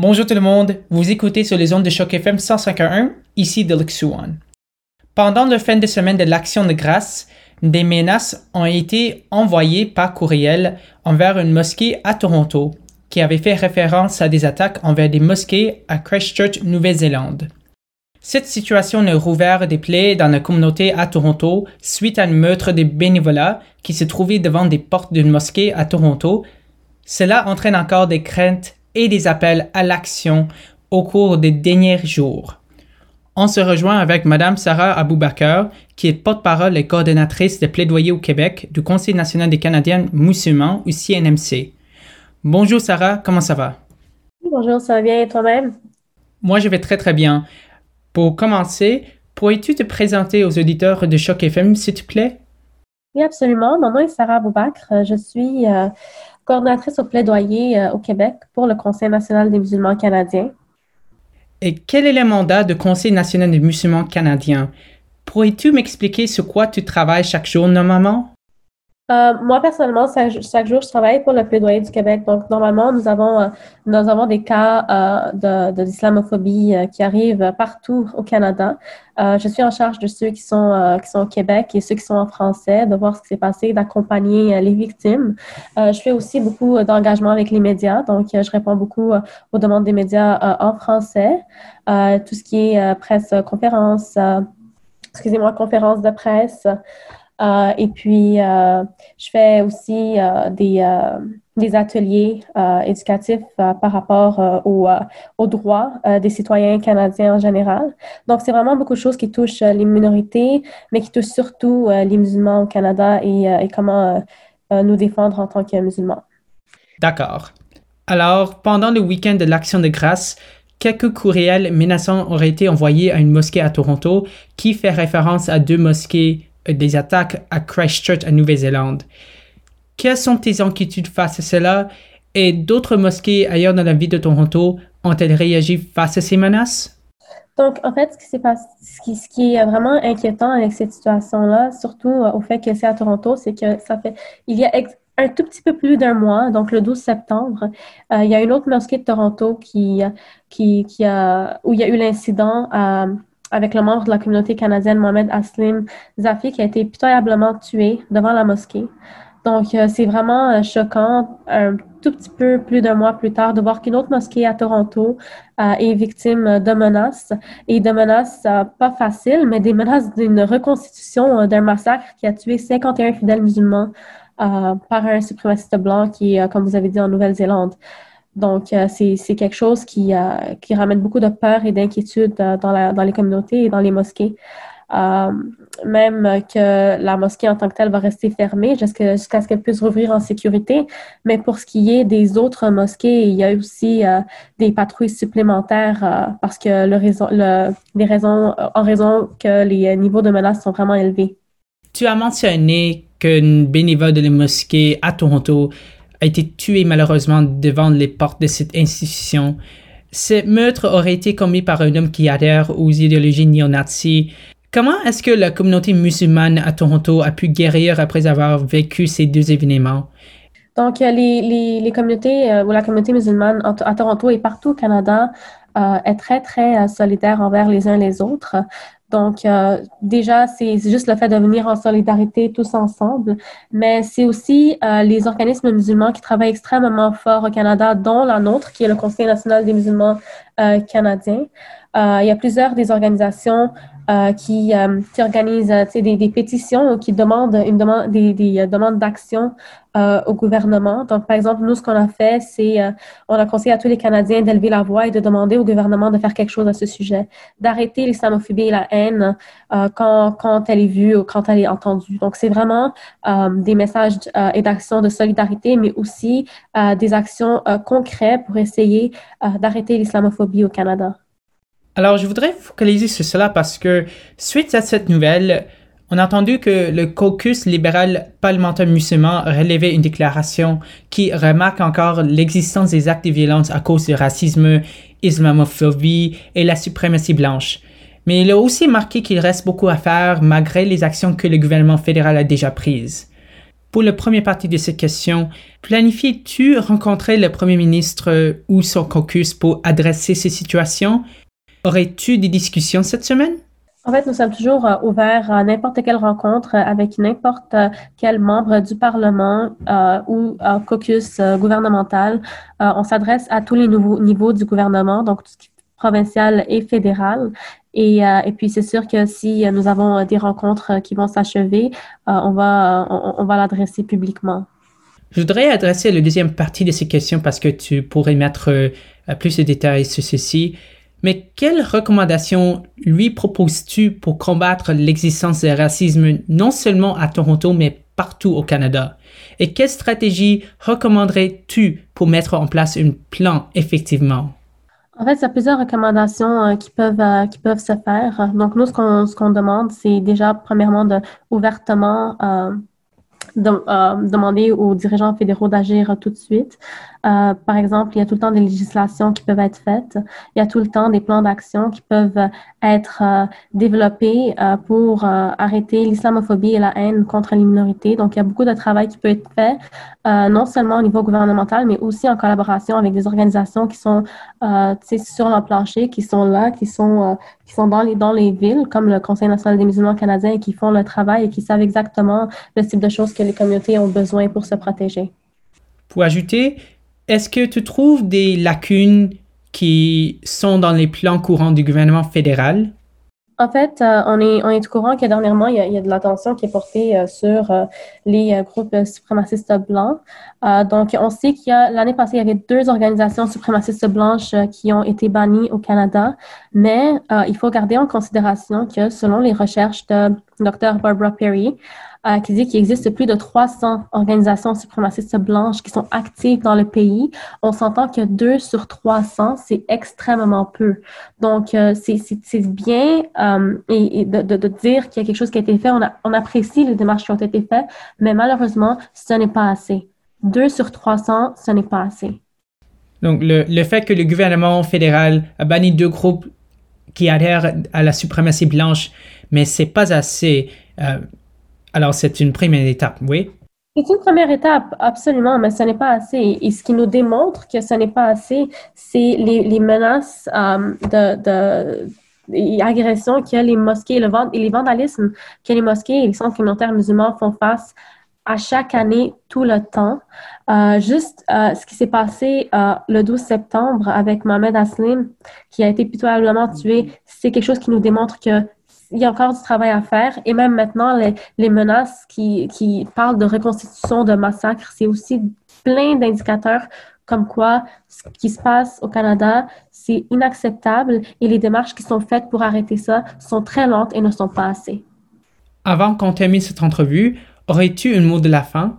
Bonjour tout le monde, vous écoutez sur les ondes de choc FM 151, ici de One. Pendant le fin de semaine de l'Action de grâce, des menaces ont été envoyées par courriel envers une mosquée à Toronto qui avait fait référence à des attaques envers des mosquées à Christchurch, Nouvelle-Zélande. Cette situation a rouvert des plaies dans la communauté à Toronto suite à un meurtre des bénévolats qui se trouvaient devant des portes d'une mosquée à Toronto. Cela entraîne encore des craintes et des appels à l'action au cours des derniers jours. On se rejoint avec Mme Sarah Aboubakar, qui est porte-parole et coordonnatrice de plaidoyer au Québec du Conseil national des Canadiens musulmans ou CNMC. Bonjour Sarah, comment ça va? Bonjour, ça va bien et toi-même? Moi, je vais très très bien. Pour commencer, pourrais-tu te présenter aux auditeurs de Choc FM, s'il te plaît? Oui, absolument. Mon nom est Sarah Aboubakar. Je suis euh, coordonnatrice au plaidoyer euh, au Québec pour le Conseil national des musulmans canadiens. Et quel est le mandat du Conseil national des musulmans canadiens? Pourrais-tu m'expliquer sur quoi tu travailles chaque jour normalement? Euh, moi, personnellement, chaque, jour, je travaille pour le plaidoyer du Québec. Donc, normalement, nous avons, euh, nous avons des cas euh, de, d'islamophobie qui arrivent partout au Canada. je suis en charge de ceux qui sont, qui sont au Québec et ceux qui sont en français, de voir ce qui s'est passé, d'accompagner les victimes. je fais aussi beaucoup d'engagement avec les médias. Donc, je réponds beaucoup aux demandes des médias en français. tout ce qui est presse, conférence, excusez-moi, conférence de presse. Euh, et puis, euh, je fais aussi euh, des, ateliers éducatifs par rapport aux, droits des citoyens canadiens en général. Donc, c'est vraiment beaucoup de choses qui touchent les minorités, mais qui touchent surtout les musulmans au Canada et, et comment nous défendre en tant que musulmans. D'accord. Alors, pendant le week-end de l'Action de grâce, quelques courriels menaçants auraient été envoyés à une mosquée à Toronto qui fait référence à deux mosquées des attaques à Christchurch en Nouvelle-Zélande. Quelles sont tes inquiétudes face à cela? Et d'autres mosquées ailleurs dans la ville de Toronto ont-elles réagi face à ces menaces? Donc, en fait, ce qui, est vraiment inquiétant avec cette situation-là, surtout euh, au fait que c'est à Toronto, c'est que ça fait, il y a un tout petit peu plus d'un mois, donc le 12 septembre, euh, il y a une autre mosquée de Toronto qui, a, où il y a eu l'incident avec le membre de la communauté canadienne Mohamed Aslim Zafi qui a été pitoyablement tué devant la mosquée. Donc, euh, c'est vraiment euh, choquant, un tout petit peu plus d'un mois plus tard, de voir qu'une autre mosquée à Toronto euh, est victime de menaces, et de menaces pas faciles, mais des menaces d'une reconstitution d'un massacre qui a tué 51 fidèles musulmans par un suprémaciste blanc qui comme vous avez dit, en Nouvelle-Zélande. Donc, euh, c'est quelque chose qui, euh, qui ramène beaucoup de peur et d'inquiétude euh, dans, dans les communautés et dans les mosquées. même que la mosquée en tant que telle va rester fermée jusqu'à ce qu'elle puisse rouvrir en sécurité. Mais pour ce qui est des autres mosquées, il y a aussi des patrouilles supplémentaires parce que le raison, le, les raisons, en raison que les niveaux de menaces sont vraiment élevés. Tu as mentionné qu'une bénévole de la mosquée à Toronto a été tué malheureusement devant les portes de cette institution. Ce meurtre aurait été commis par un homme qui adhère aux idéologies néo-nazis. Comment est-ce que la communauté musulmane à Toronto a pu guérir après avoir vécu ces deux événements? Donc, les, les, communautés euh, ou la communauté musulmane à Toronto et partout au Canada euh, est très, très euh, solidaire envers les uns les autres. Donc, euh, déjà, c'est juste le fait de venir en solidarité tous ensemble, mais c'est aussi euh, les organismes musulmans qui travaillent extrêmement fort au Canada, dont la nôtre, qui est le Conseil national des musulmans euh, canadiens. il y a plusieurs des organisations qui, qui organisent des, des, pétitions ou qui demandent une demande, des, des demandes d'action euh, au gouvernement. Donc, par exemple, nous, ce qu'on a fait, c'est euh, on a conseillé à tous les Canadiens d'élever la voix et de demander au gouvernement de faire quelque chose à ce sujet, d'arrêter l'islamophobie et la haine euh, quand, quand elle est vue ou quand elle est entendue. Donc, c'est vraiment des messages et d'actions de solidarité, mais aussi des actions concrètes pour essayer d'arrêter l'islamophobie au Canada. Alors, je voudrais focaliser sur cela parce que suite à cette nouvelle, on a entendu que le caucus libéral parlementaire musulman relevait une déclaration qui remarque encore l'existence des actes de violence à cause du racisme, islamophobie et la suprématie blanche. Mais il a aussi marqué qu'il reste beaucoup à faire malgré les actions que le gouvernement fédéral a déjà prises. Pour la première partie de cette question, planifies-tu rencontrer le Premier ministre ou son caucus pour adresser ces situations? Aurais-tu des discussions cette semaine? En fait, nous sommes toujours euh, ouverts à n'importe quelle rencontre avec n'importe quel membre du Parlement euh, ou euh, caucus gouvernemental. on s'adresse à tous les nouveaux niveaux du gouvernement, donc tout ce qui est provincial et fédéral. Et, et puis, c'est sûr que si nous avons des rencontres qui vont s'achever, on va, on, va l'adresser publiquement. Je voudrais adresser la deuxième partie de ces questions parce que tu pourrais mettre plus de détails sur ceci. Mais quelles recommandations lui proposes-tu pour combattre l'existence du racisme non seulement à Toronto, mais partout au Canada? Et quelle stratégie recommanderais-tu pour mettre en place un plan effectivement? En fait, il y a plusieurs recommandations euh, qui, peuvent, euh, qui peuvent se faire. Donc, nous, ce qu'on ce qu'on demande, c'est déjà, premièrement, de ouvertement euh, de, demander aux dirigeants fédéraux d'agir tout de suite. Euh, par exemple, il y a tout le temps des législations qui peuvent être faites. Il y a tout le temps des plans d'action qui peuvent être euh, développés euh, pour arrêter l'islamophobie et la haine contre les minorités. Donc, il y a beaucoup de travail qui peut être fait, non seulement au niveau gouvernemental, mais aussi en collaboration avec des organisations qui sont sur le plancher, qui sont là, qui sont, qui sont dans, les, dans les villes, comme le Conseil national des musulmans canadiens, et qui font le travail et qui savent exactement le type de choses que les communautés ont besoin pour se protéger. Pour ajouter, est-ce que tu trouves des lacunes qui sont dans les plans courants du gouvernement fédéral? En fait, euh, on, est, on est au courant que dernièrement, il y a, de l'attention qui est portée euh, sur euh, les groupes suprémacistes blancs. donc, on sait qu'il y a, l'année passée, il y avait deux organisations suprémacistes blanches qui ont été bannies au Canada, mais il faut garder en considération que selon les recherches de Dr. Barbara Perry, euh, qui dit qu'il existe plus de 300 organisations suprémacistes blanches qui sont actives dans le pays. On s'entend que 2 sur 300, c'est extrêmement peu. Donc, euh, c'est bien euh, et, de, dire qu'il y a quelque chose qui a été fait. On apprécie les démarches qui ont été faites, mais malheureusement, ce n'est pas assez. 2 sur 300, ce n'est pas assez. Donc, le, le, fait que le gouvernement fédéral a banni deux groupes qui adhèrent à la suprématie blanche, mais c'est pas assez. Euh, alors, c'est une première étape, oui? C'est une première étape, absolument, mais ce n'est pas assez. Et ce qui nous démontre que ce n'est pas assez, c'est les, menaces euh, de, de et agressions que les mosquées le, et les vandalismes que les mosquées et les centres communautaires musulmans font face à chaque année, tout le temps. Euh, juste ce qui s'est passé le 12 septembre avec Mohamed Aslim, qui a été pitoyablement tué, c'est quelque chose qui nous démontre que il y a encore du travail à faire. Et même maintenant, les, les menaces qui, qui, parlent de reconstitution, de massacre, c'est aussi plein d'indicateurs comme quoi ce qui se passe au Canada, c'est inacceptable et les démarches qui sont faites pour arrêter ça sont très lentes et ne sont pas assez. Avant qu'on termine cette entrevue, aurais-tu un mot de la fin?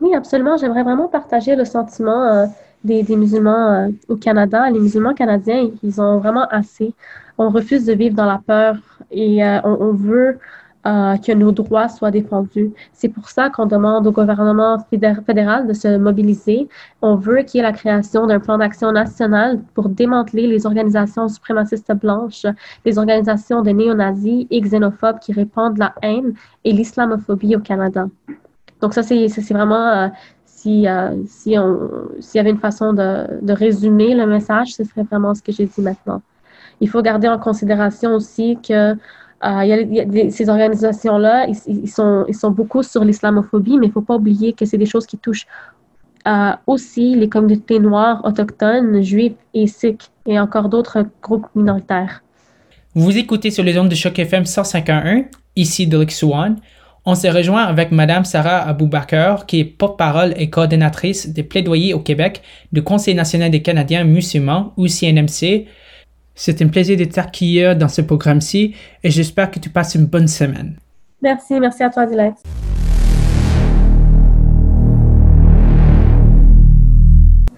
Oui, absolument. J'aimerais vraiment partager le sentiment euh, des, des, musulmans euh, au Canada. Les musulmans canadiens, ils ont vraiment assez on refuse de vivre dans la peur et euh, on, veut euh, que nos droits soient défendus. C'est pour ça qu'on demande au gouvernement fédéral de se mobiliser. On veut qu'il y ait la création d'un plan d'action national pour démanteler les organisations suprémacistes blanches, les organisations de néo-nazis et xénophobes qui répandent la haine et l'islamophobie au Canada. Donc ça, c'est vraiment, euh, si, si on, s'il y avait une façon de, de résumer le message, ce serait vraiment ce que j'ai dit maintenant il faut garder en considération aussi que euh, ces organisations-là, ils, sont, beaucoup sur l'islamophobie, mais il ne faut pas oublier que c'est des choses qui touchent euh, aussi les communautés noires, autochtones, juifs et sikhs, et encore d'autres groupes minoritaires. Vous écoutez sur les ondes de choc FM 151, ici de Swan. On s'est rejoint avec Madame Sarah Aboubakar, qui est porte-parole et coordinatrice des plaidoyers au Québec du Conseil national des Canadiens musulmans, ou CNMC, c'est un plaisir de t'accueillir dans ce programme-ci et j'espère que tu passes une bonne semaine. Merci, merci à toi, Dilette.